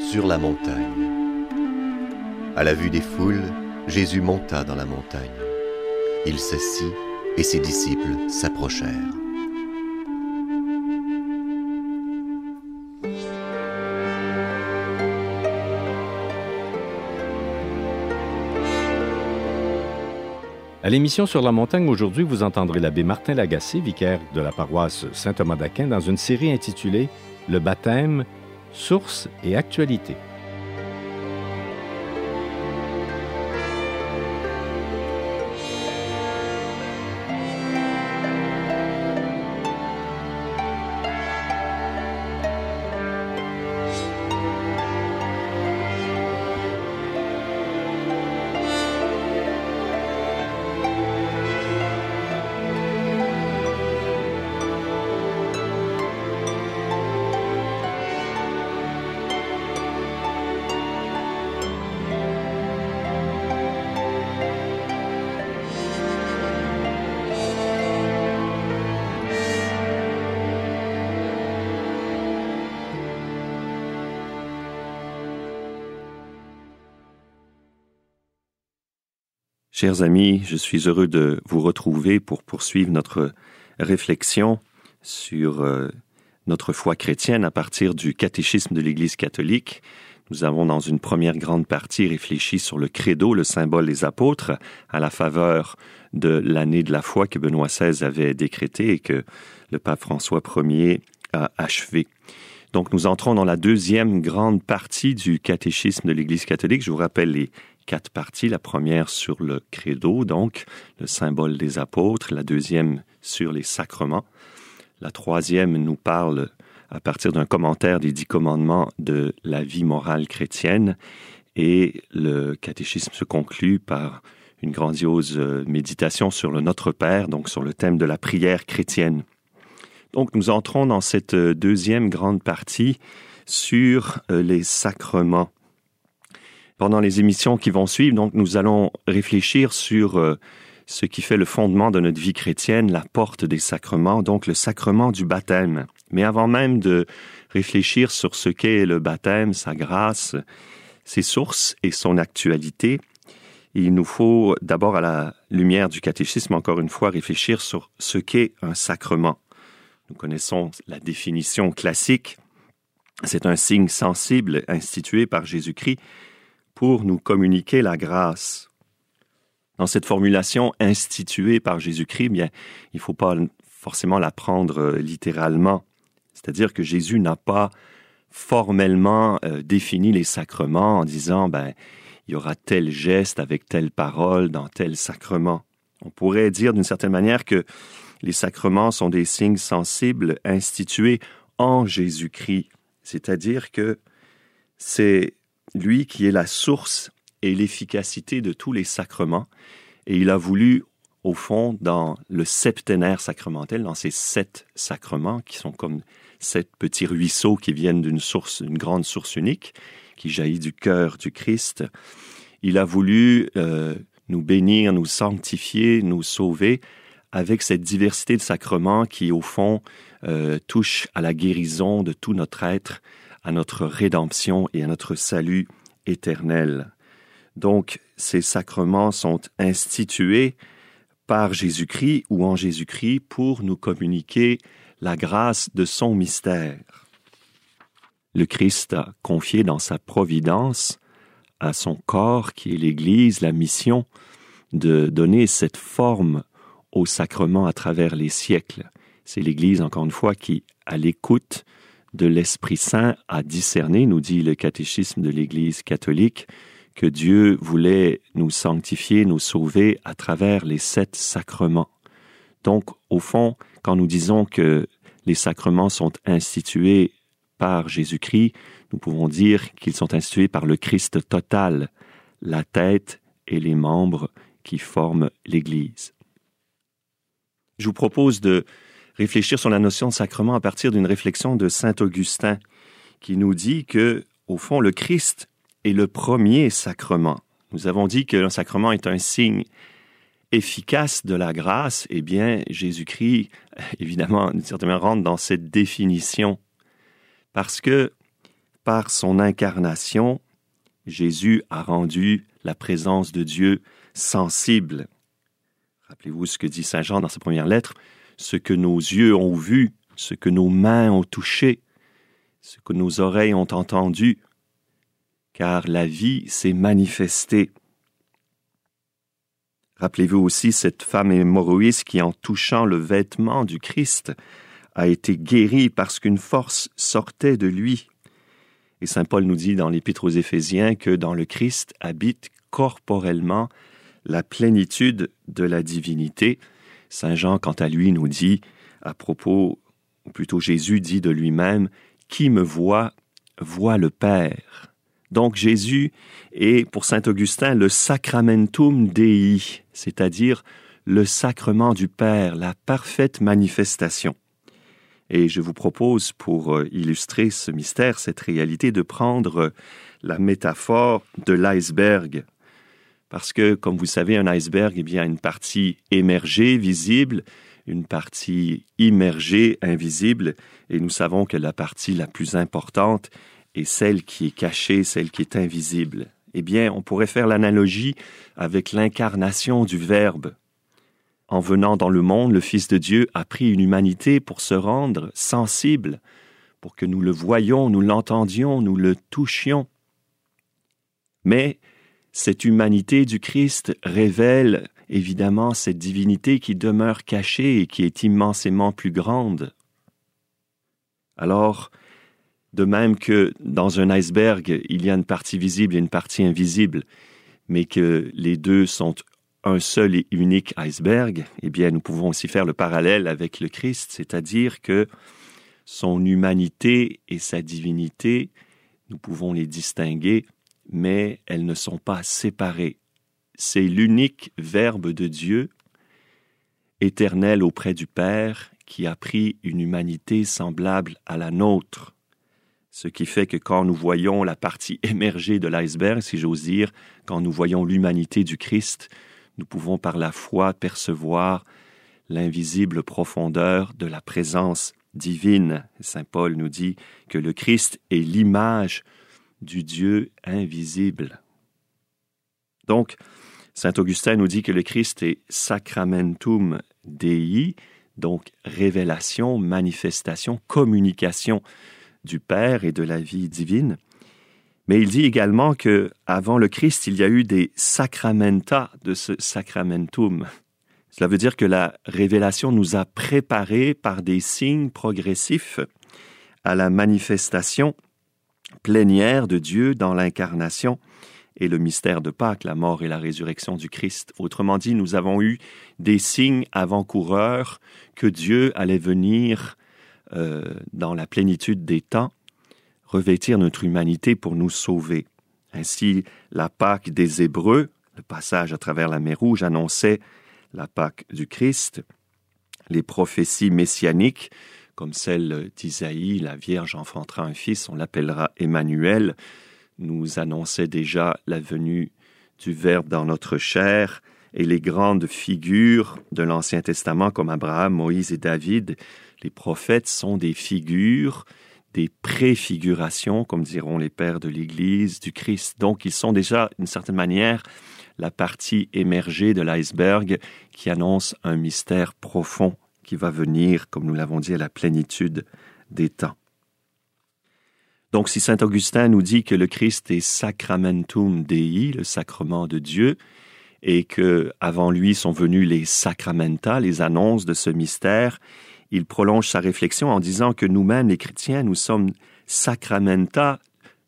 Sur la montagne. À la vue des foules, Jésus monta dans la montagne. Il s'assit et ses disciples s'approchèrent. À l'émission Sur la montagne aujourd'hui, vous entendrez l'abbé Martin Lagacé, vicaire de la paroisse Saint-Thomas d'Aquin, dans une série intitulée Le baptême, source et actualité. Chers amis, je suis heureux de vous retrouver pour poursuivre notre réflexion sur euh, notre foi chrétienne à partir du catéchisme de l'Église catholique. Nous avons dans une première grande partie réfléchi sur le credo, le symbole des apôtres, à la faveur de l'année de la foi que Benoît XVI avait décrété et que le pape François Ier a achevé. Donc nous entrons dans la deuxième grande partie du catéchisme de l'Église catholique. Je vous rappelle les quatre parties. La première sur le credo, donc le symbole des apôtres. La deuxième sur les sacrements. La troisième nous parle à partir d'un commentaire des dix commandements de la vie morale chrétienne. Et le catéchisme se conclut par une grandiose euh, méditation sur le Notre Père, donc sur le thème de la prière chrétienne. Donc nous entrons dans cette euh, deuxième grande partie sur euh, les sacrements pendant les émissions qui vont suivre. Donc, nous allons réfléchir sur euh, ce qui fait le fondement de notre vie chrétienne, la porte des sacrements, donc le sacrement du baptême. Mais avant même de réfléchir sur ce qu'est le baptême, sa grâce, ses sources et son actualité, il nous faut d'abord, à la lumière du catéchisme, encore une fois, réfléchir sur ce qu'est un sacrement. Nous connaissons la définition classique. C'est un signe sensible institué par Jésus-Christ pour nous communiquer la grâce. Dans cette formulation instituée par Jésus-Christ, bien, il ne faut pas forcément la prendre euh, littéralement. C'est-à-dire que Jésus n'a pas formellement euh, défini les sacrements en disant, ben, il y aura tel geste avec telle parole dans tel sacrement. On pourrait dire d'une certaine manière que les sacrements sont des signes sensibles institués en Jésus-Christ. C'est-à-dire que c'est lui qui est la source et l'efficacité de tous les sacrements, et il a voulu, au fond, dans le septénaire sacramentel, dans ces sept sacrements qui sont comme sept petits ruisseaux qui viennent d'une source, une grande source unique, qui jaillit du cœur du Christ, il a voulu euh, nous bénir, nous sanctifier, nous sauver avec cette diversité de sacrements qui, au fond, euh, touche à la guérison de tout notre être à notre rédemption et à notre salut éternel. Donc, ces sacrements sont institués par Jésus-Christ ou en Jésus-Christ pour nous communiquer la grâce de son mystère. Le Christ a confié dans sa providence à son corps, qui est l'Église, la mission de donner cette forme au sacrement à travers les siècles. C'est l'Église, encore une fois, qui, à l'écoute de l'Esprit Saint a discerné, nous dit le catéchisme de l'Église catholique, que Dieu voulait nous sanctifier, nous sauver à travers les sept sacrements. Donc, au fond, quand nous disons que les sacrements sont institués par Jésus-Christ, nous pouvons dire qu'ils sont institués par le Christ total, la tête et les membres qui forment l'Église. Je vous propose de réfléchir sur la notion de sacrement à partir d'une réflexion de Saint Augustin, qui nous dit que, au fond, le Christ est le premier sacrement. Nous avons dit que le sacrement est un signe efficace de la grâce. Eh bien, Jésus-Christ, évidemment, d'une certaine manière, rentre dans cette définition. Parce que, par son incarnation, Jésus a rendu la présence de Dieu sensible. Rappelez-vous ce que dit Saint Jean dans sa première lettre, ce que nos yeux ont vu, ce que nos mains ont touché, ce que nos oreilles ont entendu, car la vie s'est manifestée. Rappelez-vous aussi cette femme hémorroïste qui, en touchant le vêtement du Christ, a été guérie parce qu'une force sortait de lui. Et Saint Paul nous dit dans l'Épître aux Éphésiens que dans le Christ habite corporellement la plénitude de la divinité. Saint Jean, quant à lui, nous dit à propos, ou plutôt Jésus dit de lui-même, Qui me voit, voit le Père. Donc Jésus est, pour Saint Augustin, le sacramentum Dei, c'est-à-dire le sacrement du Père, la parfaite manifestation. Et je vous propose, pour euh, illustrer ce mystère, cette réalité, de prendre la métaphore de l'iceberg parce que, comme vous savez, un iceberg, eh bien, une partie émergée, visible, une partie immergée, invisible, et nous savons que la partie la plus importante est celle qui est cachée, celle qui est invisible. Eh bien, on pourrait faire l'analogie avec l'incarnation du Verbe. En venant dans le monde, le Fils de Dieu a pris une humanité pour se rendre sensible, pour que nous le voyions, nous l'entendions, nous le touchions. Mais cette humanité du Christ révèle évidemment cette divinité qui demeure cachée et qui est immensément plus grande. Alors, de même que dans un iceberg, il y a une partie visible et une partie invisible, mais que les deux sont un seul et unique iceberg, eh bien, nous pouvons aussi faire le parallèle avec le Christ, c'est-à-dire que son humanité et sa divinité, nous pouvons les distinguer mais elles ne sont pas séparées. C'est l'unique Verbe de Dieu, éternel auprès du Père, qui a pris une humanité semblable à la nôtre. Ce qui fait que quand nous voyons la partie émergée de l'iceberg, si j'ose dire, quand nous voyons l'humanité du Christ, nous pouvons par la foi percevoir l'invisible profondeur de la présence divine. Saint Paul nous dit que le Christ est l'image du Dieu invisible. Donc, Saint Augustin nous dit que le Christ est sacramentum Dei, donc révélation, manifestation, communication du Père et de la vie divine. Mais il dit également que avant le Christ, il y a eu des sacramenta de ce sacramentum. Cela veut dire que la révélation nous a préparés par des signes progressifs à la manifestation plénière de Dieu dans l'incarnation et le mystère de Pâques, la mort et la résurrection du Christ. Autrement dit, nous avons eu des signes avant-coureurs que Dieu allait venir euh, dans la plénitude des temps revêtir notre humanité pour nous sauver. Ainsi, la Pâque des Hébreux, le passage à travers la mer Rouge annonçait la Pâque du Christ. Les prophéties messianiques comme celle d'Isaïe, la Vierge enfantera un fils, on l'appellera Emmanuel, nous annonçait déjà la venue du Verbe dans notre chair, et les grandes figures de l'Ancien Testament comme Abraham, Moïse et David, les prophètes sont des figures, des préfigurations, comme diront les pères de l'Église, du Christ. Donc ils sont déjà, d'une certaine manière, la partie émergée de l'iceberg qui annonce un mystère profond qui va venir, comme nous l'avons dit, à la plénitude des temps. Donc si Saint Augustin nous dit que le Christ est sacramentum Dei, le sacrement de Dieu, et que avant lui sont venus les sacramenta, les annonces de ce mystère, il prolonge sa réflexion en disant que nous-mêmes, les chrétiens, nous sommes sacramenta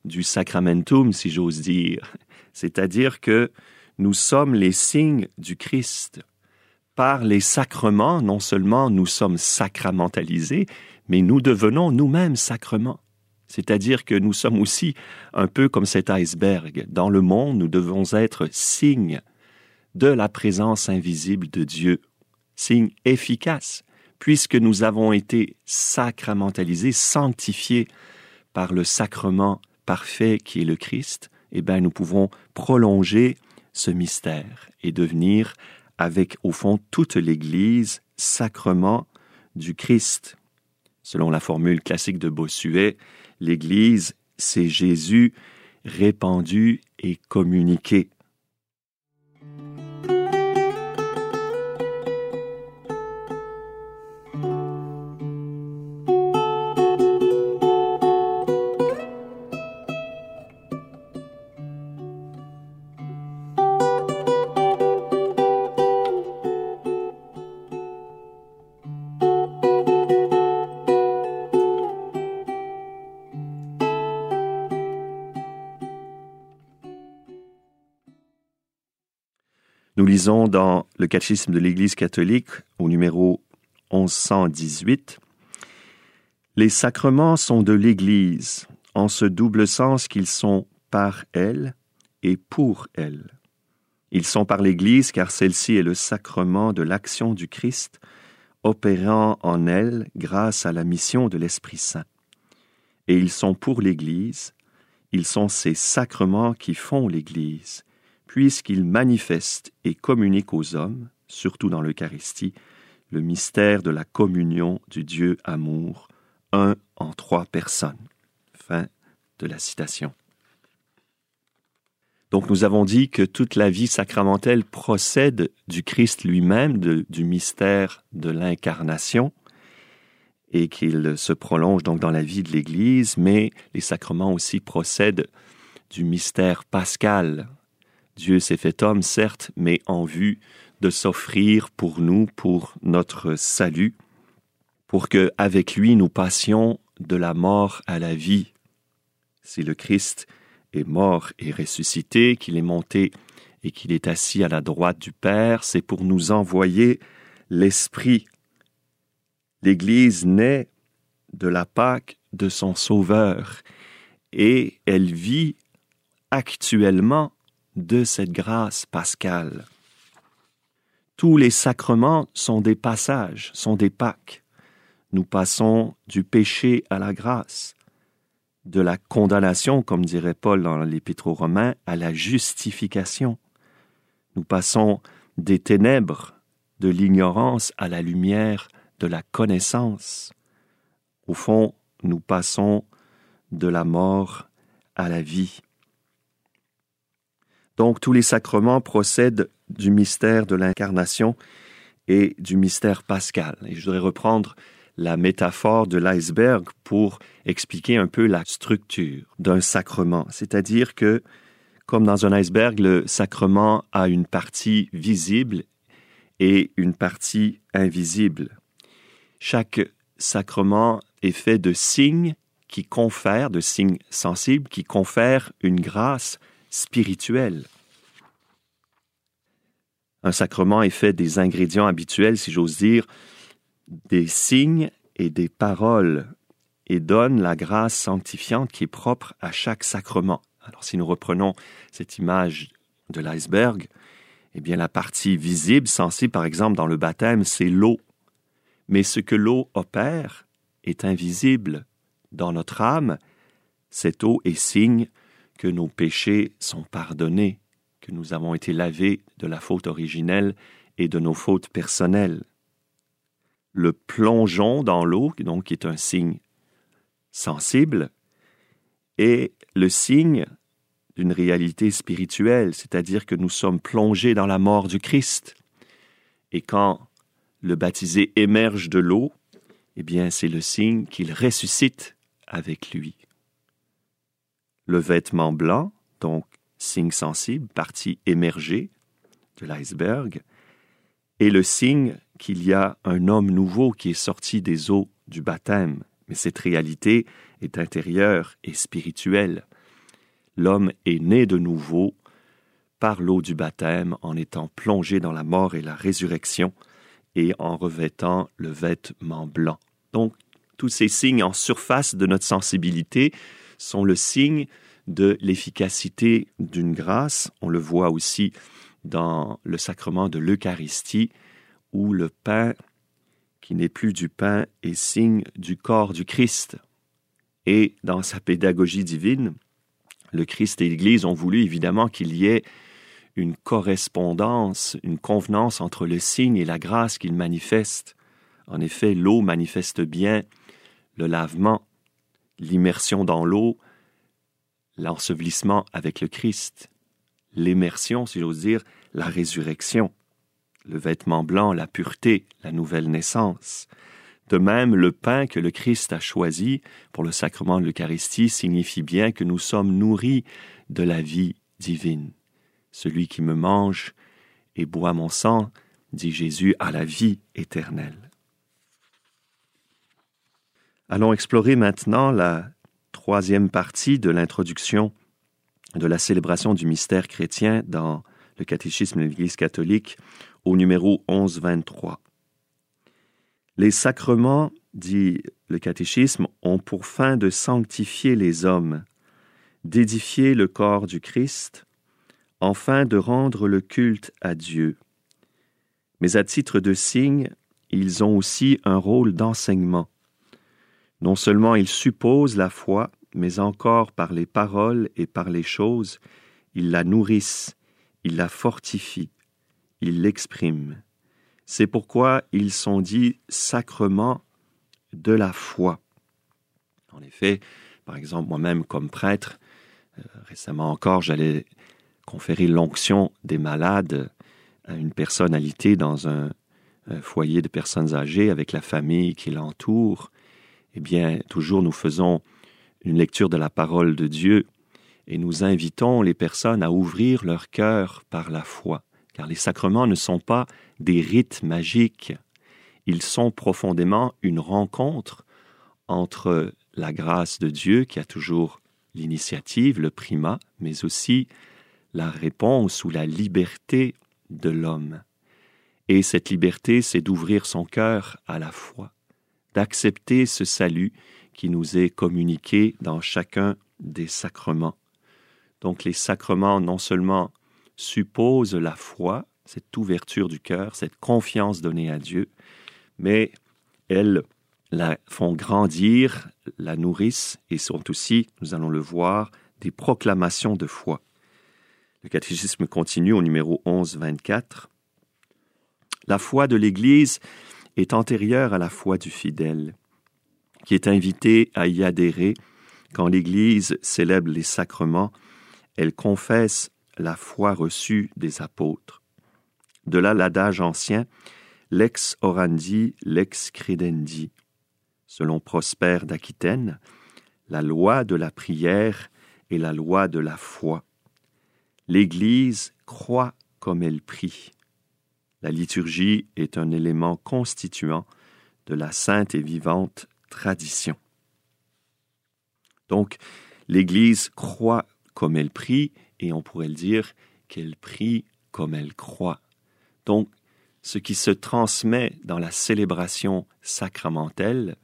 du sacramentum, si j'ose dire. C'est-à-dire que nous sommes les signes du Christ par les sacrements, non seulement nous sommes sacramentalisés, mais nous devenons nous-mêmes sacrements. C'est-à-dire que nous sommes aussi un peu comme cet iceberg. Dans le monde, nous devons être signes de la présence invisible de Dieu, signe efficace, puisque nous avons été sacramentalisés, sanctifiés par le sacrement parfait qui est le Christ, eh bien, nous pouvons prolonger ce mystère et devenir, avec au fond toute l'Église, sacrement du Christ. Selon la formule classique de Bossuet, l'Église, c'est Jésus répandu et communiqué. Lisons dans le catéchisme de l'Église catholique au numéro 1118 Les sacrements sont de l'Église en ce double sens qu'ils sont par elle et pour elle. Ils sont par l'Église car celle-ci est le sacrement de l'action du Christ opérant en elle grâce à la mission de l'Esprit Saint. Et ils sont pour l'Église, ils sont ces sacrements qui font l'Église, puisqu'il manifeste et communique aux hommes, surtout dans l'Eucharistie, le mystère de la communion du Dieu amour, un en trois personnes. Fin de la citation. Donc nous avons dit que toute la vie sacramentelle procède du Christ lui-même, du mystère de l'incarnation, et qu'il se prolonge donc dans la vie de l'Église, mais les sacrements aussi procèdent du mystère pascal, Dieu s'est fait homme, certes, mais en vue de s'offrir pour nous, pour notre salut, pour que avec lui nous passions de la mort à la vie. Si le Christ est mort et ressuscité, qu'il est monté et qu'il est assis à la droite du Père, c'est pour nous envoyer l'Esprit. L'Église naît de la Pâque de son Sauveur et elle vit actuellement de cette grâce pascale. Tous les sacrements sont des passages, sont des Pâques. Nous passons du péché à la grâce, de la condamnation, comme dirait Paul dans l'Épître aux Romains, à la justification. Nous passons des ténèbres, de l'ignorance à la lumière de la connaissance. Au fond, nous passons de la mort à la vie. Donc tous les sacrements procèdent du mystère de l'incarnation et du mystère pascal. Et je voudrais reprendre la métaphore de l'iceberg pour expliquer un peu la structure d'un sacrement. C'est-à-dire que, comme dans un iceberg, le sacrement a une partie visible et une partie invisible. Chaque sacrement est fait de signes qui confèrent, de signes sensibles, qui confèrent une grâce spirituel. Un sacrement est fait des ingrédients habituels, si j'ose dire, des signes et des paroles, et donne la grâce sanctifiante qui est propre à chaque sacrement. Alors si nous reprenons cette image de l'iceberg, eh bien la partie visible, sensible par exemple dans le baptême, c'est l'eau. Mais ce que l'eau opère est invisible dans notre âme. Cette eau est signe que nos péchés sont pardonnés, que nous avons été lavés de la faute originelle et de nos fautes personnelles. Le plongeon dans l'eau, donc est un signe sensible, est le signe d'une réalité spirituelle, c'est-à-dire que nous sommes plongés dans la mort du Christ. Et quand le baptisé émerge de l'eau, eh bien c'est le signe qu'il ressuscite avec lui le vêtement blanc, donc signe sensible, partie émergée de l'iceberg, et le signe qu'il y a un homme nouveau qui est sorti des eaux du baptême. Mais cette réalité est intérieure et spirituelle. L'homme est né de nouveau par l'eau du baptême en étant plongé dans la mort et la résurrection et en revêtant le vêtement blanc. Donc, tous ces signes en surface de notre sensibilité sont le signe de l'efficacité d'une grâce. On le voit aussi dans le sacrement de l'Eucharistie, où le pain, qui n'est plus du pain, est signe du corps du Christ. Et dans sa pédagogie divine, le Christ et l'Église ont voulu évidemment qu'il y ait une correspondance, une convenance entre le signe et la grâce qu'il manifeste. En effet, l'eau manifeste bien le lavement, l'immersion dans l'eau, l'ensevelissement avec le Christ, l'immersion, si j'ose dire, la résurrection, le vêtement blanc, la pureté, la nouvelle naissance. De même, le pain que le Christ a choisi pour le sacrement de l'Eucharistie signifie bien que nous sommes nourris de la vie divine. Celui qui me mange et boit mon sang, dit Jésus, a la vie éternelle. Allons explorer maintenant la troisième partie de l'introduction de la célébration du mystère chrétien dans le catéchisme de l'Église catholique au numéro 1123. Les sacrements, dit le catéchisme, ont pour fin de sanctifier les hommes, d'édifier le corps du Christ, enfin de rendre le culte à Dieu. Mais à titre de signe, ils ont aussi un rôle d'enseignement. Non seulement ils supposent la foi, mais encore par les paroles et par les choses, ils la nourrissent, ils la fortifient, ils l'expriment. C'est pourquoi ils sont dits sacrements de la foi. En effet, par exemple, moi-même comme prêtre, euh, récemment encore, j'allais conférer l'onction des malades à une personnalité dans un, foyer de personnes âgées avec la famille qui l'entoure. Eh bien, toujours nous faisons une lecture de la parole de Dieu et nous invitons les personnes à ouvrir leur cœur par la foi, car les sacrements ne sont pas des rites magiques, ils sont profondément une rencontre entre la grâce de Dieu qui a toujours l'initiative, le primat, mais aussi la réponse ou la liberté de l'homme. Et cette liberté, c'est d'ouvrir son cœur à la foi, d'accepter ce salut qui nous est communiqué dans chacun des sacrements. Donc les sacrements non seulement supposent la foi, cette ouverture du cœur, cette confiance donnée à Dieu, mais elles la font grandir, la nourrissent et sont aussi, nous allons le voir, des proclamations de foi. Le catéchisme continue au numéro 11, 24. La foi de l'Église est antérieure à la foi du fidèle, qui est invité à y adhérer quand l'Église célèbre les sacrements elle confesse la foi reçue des apôtres. De là l'adage ancien lex orandi, lex credendi. Selon Prosper d'Aquitaine, la loi de la prière est la loi de la foi. L'Église croit comme elle prie. La liturgie est un élément constituant de la sainte et vivante tradition. Donc, l'Église croit comme elle prie, et on pourrait le dire qu'elle prie comme elle croit. Donc, ce qui se transmet dans la célébration sacramentelle,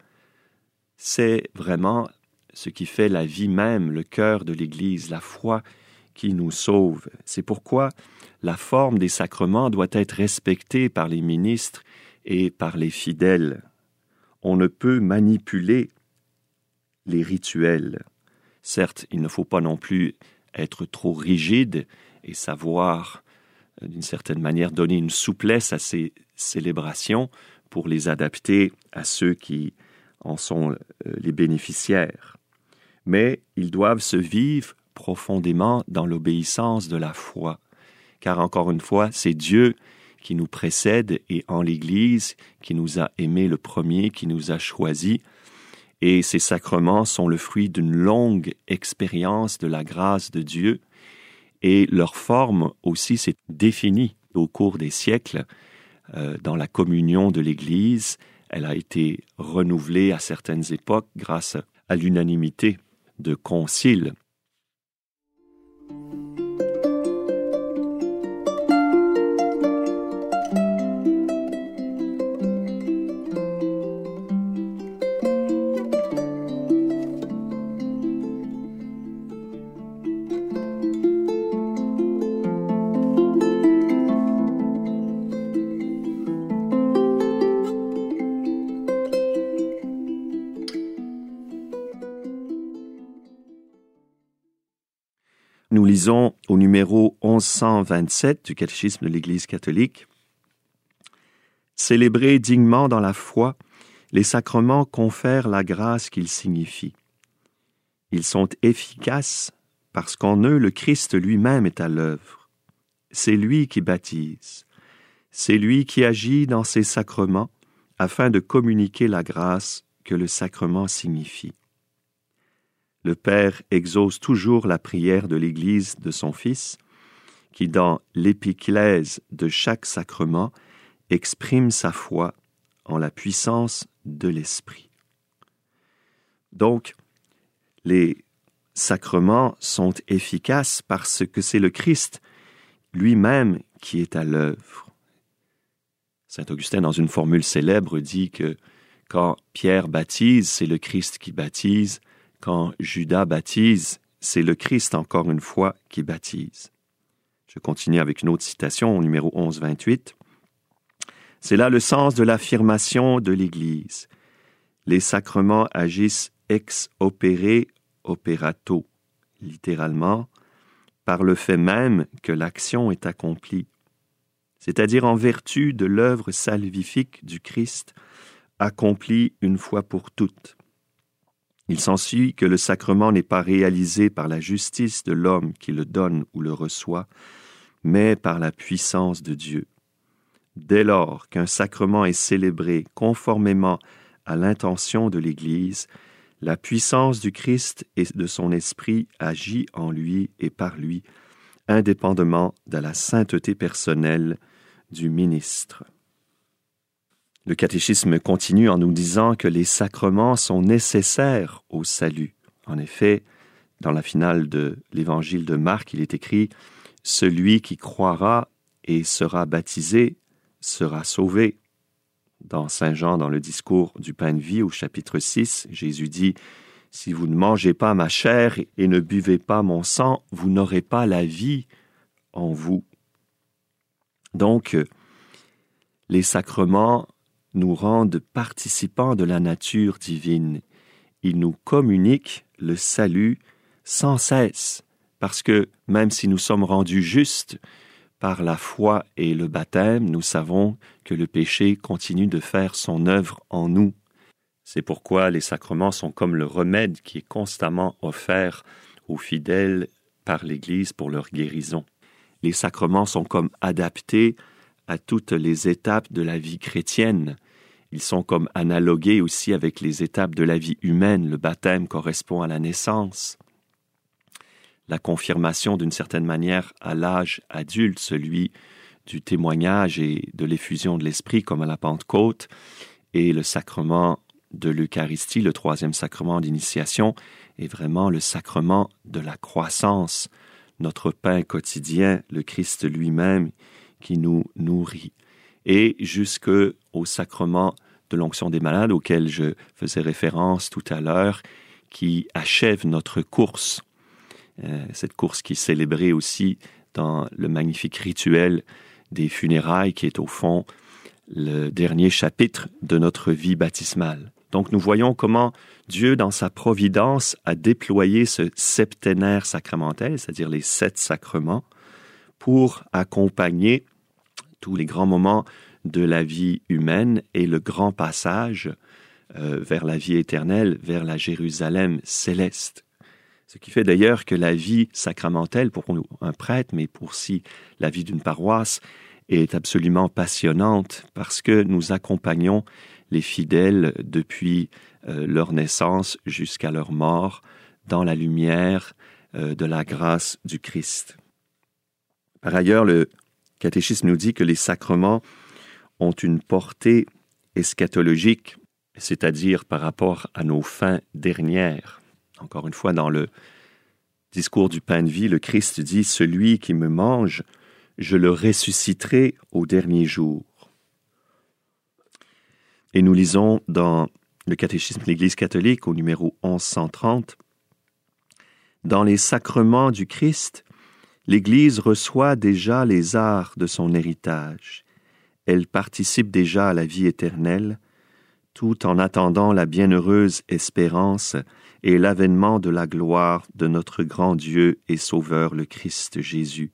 c'est vraiment ce qui fait la vie même, le cœur de l'Église, la foi qui nous sauve. C'est pourquoi la forme des sacrements doit être respectée par les ministres et par les fidèles. On ne peut manipuler les rituels. Certes, il ne faut pas non plus être trop rigide et savoir, euh, d'une certaine manière, donner une souplesse à ces célébrations pour les adapter à ceux qui en sont euh, les bénéficiaires. Mais ils doivent se vivre profondément dans l'obéissance de la foi, car encore une fois, c'est Dieu qui nous précède et en l'Église qui nous a aimés le premier, qui nous a choisis, et ces sacrements sont le fruit d'une longue expérience de la grâce de Dieu, et leur forme aussi s'est définie au cours des siècles euh, dans la communion de l'Église. Elle a été renouvelée à certaines époques grâce à l'unanimité de conciles. Nous lisons au numéro 1127 du catéchisme de l'Église catholique, Célébrer dignement dans la foi, les sacrements confèrent la grâce qu'ils signifient. Ils sont efficaces parce qu'en eux le Christ lui-même est à l'œuvre. C'est lui qui baptise. C'est lui qui agit dans ces sacrements afin de communiquer la grâce que le sacrement signifie. Le Père exauce toujours la prière de l'Église de son Fils, qui dans l'épiclèse de chaque sacrement exprime sa foi en la puissance de l'Esprit. Donc, les sacrements sont efficaces parce que c'est le Christ lui-même qui est à l'œuvre. Saint Augustin, dans une formule célèbre, dit que quand Pierre baptise, c'est le Christ qui baptise, quand Judas baptise, c'est le Christ encore une fois qui baptise. Je continue avec une autre citation au numéro 1128. C'est là le sens de l'affirmation de l'Église. Les sacrements agissent ex opere operato, littéralement, par le fait même que l'action est accomplie, c'est-à-dire en vertu de l'œuvre salvifique du Christ accomplie une fois pour toutes. Il s'ensuit que le sacrement n'est pas réalisé par la justice de l'homme qui le donne ou le reçoit, mais par la puissance de Dieu. Dès lors qu'un sacrement est célébré conformément à l'intention de l'Église, la puissance du Christ et de son Esprit agit en lui et par lui, indépendamment de la sainteté personnelle du ministre. Le catéchisme continue en nous disant que les sacrements sont nécessaires au salut. En effet, dans la finale de l'évangile de Marc, il est écrit Celui qui croira et sera baptisé sera sauvé. Dans Saint Jean, dans le discours du pain de vie au chapitre 6, Jésus dit Si vous ne mangez pas ma chair et ne buvez pas mon sang, vous n'aurez pas la vie en vous. Donc, les sacrements nous rendent participants de la nature divine. Ils nous communiquent le salut sans cesse, parce que même si nous sommes rendus justes, par la foi et le baptême, nous savons que le péché continue de faire son œuvre en nous. C'est pourquoi les sacrements sont comme le remède qui est constamment offert aux fidèles par l'Église pour leur guérison. Les sacrements sont comme adaptés à toutes les étapes de la vie chrétienne. Ils sont comme analogués aussi avec les étapes de la vie humaine. Le baptême correspond à la naissance la confirmation d'une certaine manière à l'âge adulte, celui du témoignage et de l'effusion de l'esprit comme à la Pentecôte, et le sacrement de l'Eucharistie, le troisième sacrement d'initiation, est vraiment le sacrement de la croissance, notre pain quotidien, le Christ lui-même qui nous nourrit. Et jusque au sacrement de l'onction des malades auquel je faisais référence tout à l'heure, qui achève notre course euh, cette course qui est célébrée aussi dans le magnifique rituel des funérailles qui est au fond le dernier chapitre de notre vie baptismale. Donc nous voyons comment Dieu, dans sa providence, a déployé ce septénaire sacramentel, c'est-à-dire les sept sacrements, pour accompagner tous les grands moments de la vie humaine et le grand passage euh, vers la vie éternelle, vers la Jérusalem céleste. Ce qui fait d'ailleurs que la vie sacramentelle pour un prêtre, mais pour si la vie d'une paroisse, est absolument passionnante parce que nous accompagnons les fidèles depuis euh, leur naissance jusqu'à leur mort dans la lumière euh, de la grâce du Christ. Par ailleurs, le catéchisme nous dit que les sacrements ont une portée eschatologique, c'est-à-dire par rapport à nos fins dernières. Encore une fois, dans le discours du pain de vie, le Christ dit, Celui qui me mange, je le ressusciterai au dernier jour. Et nous lisons dans le catéchisme de l'Église catholique au numéro 1130, Dans les sacrements du Christ, l'Église reçoit déjà les arts de son héritage. Elle participe déjà à la vie éternelle, tout en attendant la bienheureuse espérance et l'avènement de la gloire de notre grand Dieu et Sauveur le Christ Jésus.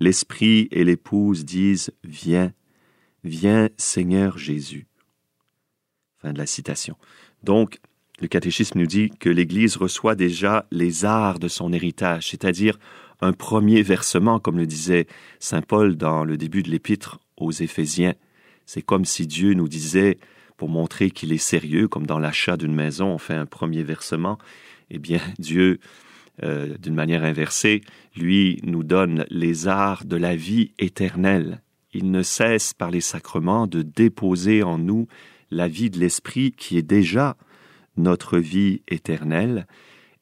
L'Esprit et l'Épouse disent Viens, viens Seigneur Jésus. Fin de la citation. Donc, le catéchisme nous dit que l'Église reçoit déjà les arts de son héritage, c'est-à-dire un premier versement, comme le disait Saint Paul dans le début de l'épître aux Éphésiens. C'est comme si Dieu nous disait, pour montrer qu'il est sérieux, comme dans l'achat d'une maison, on fait un premier versement, eh bien Dieu, euh, d'une manière inversée, lui nous donne les arts de la vie éternelle. Il ne cesse par les sacrements de déposer en nous la vie de l'Esprit qui est déjà notre vie éternelle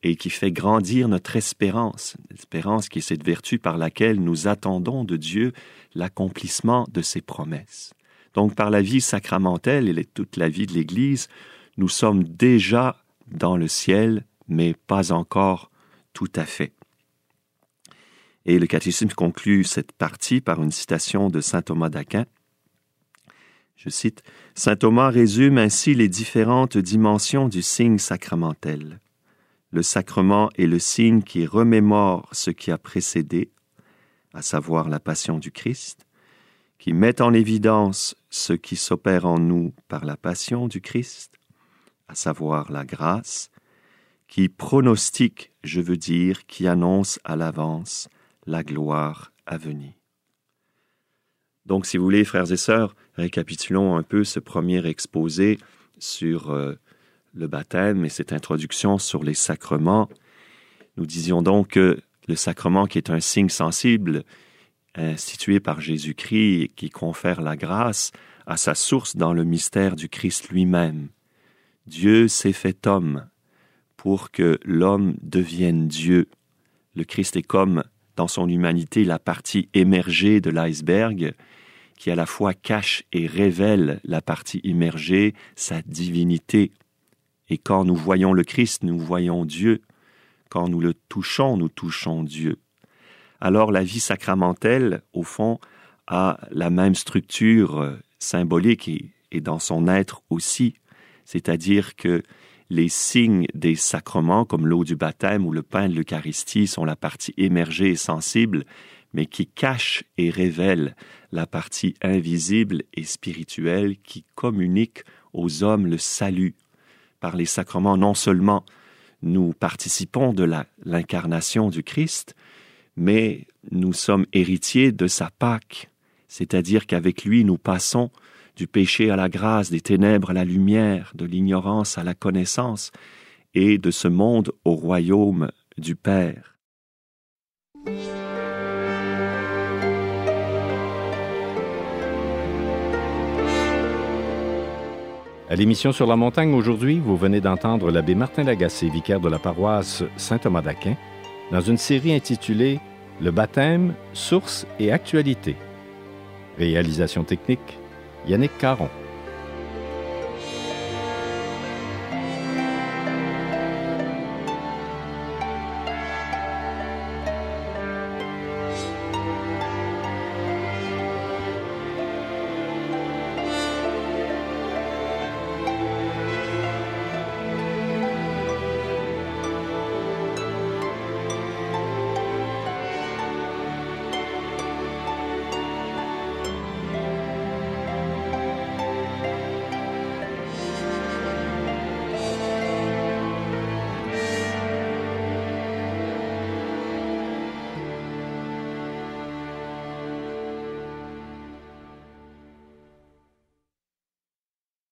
et qui fait grandir notre espérance, l'espérance qui est cette vertu par laquelle nous attendons de Dieu l'accomplissement de ses promesses. Donc par la vie sacramentelle et toute la vie de l'Église, nous sommes déjà dans le ciel, mais pas encore tout à fait. Et le catéchisme conclut cette partie par une citation de saint Thomas d'Aquin. Je cite Saint Thomas résume ainsi les différentes dimensions du signe sacramentel. Le sacrement est le signe qui remémore ce qui a précédé, à savoir la passion du Christ, qui met en évidence ce qui s'opère en nous par la passion du Christ, à savoir la grâce, qui pronostique, je veux dire, qui annonce à l'avance la gloire à venir. Donc, si vous voulez, frères et sœurs, récapitulons un peu ce premier exposé sur euh, le baptême et cette introduction sur les sacrements. Nous disions donc que le sacrement qui est un signe sensible institué par Jésus-Christ et qui confère la grâce a sa source dans le mystère du Christ lui-même. Dieu s'est fait homme pour que l'homme devienne Dieu. Le Christ est comme, dans son humanité, la partie émergée de l'iceberg qui à la fois cache et révèle la partie immergée, sa divinité. Et quand nous voyons le Christ, nous voyons Dieu. Quand nous le touchons, nous touchons Dieu. Alors la vie sacramentelle, au fond, a la même structure euh, symbolique et, et dans son être aussi, c'est-à-dire que les signes des sacrements, comme l'eau du baptême ou le pain de l'Eucharistie, sont la partie émergée et sensible, mais qui cache et révèle la partie invisible et spirituelle qui communique aux hommes le salut. Par les sacrements, non seulement nous participons de l'incarnation du Christ, mais nous sommes héritiers de sa Pâque, c'est-à-dire qu'avec lui nous passons du péché à la grâce, des ténèbres à la lumière, de l'ignorance à la connaissance, et de ce monde au royaume du Père. À l'émission Sur la montagne aujourd'hui, vous venez d'entendre l'abbé Martin Lagacé, vicaire de la paroisse Saint-Thomas d'Aquin, dans une série intitulée Le baptême, source et actualité. Réalisation technique, Yannick Caron.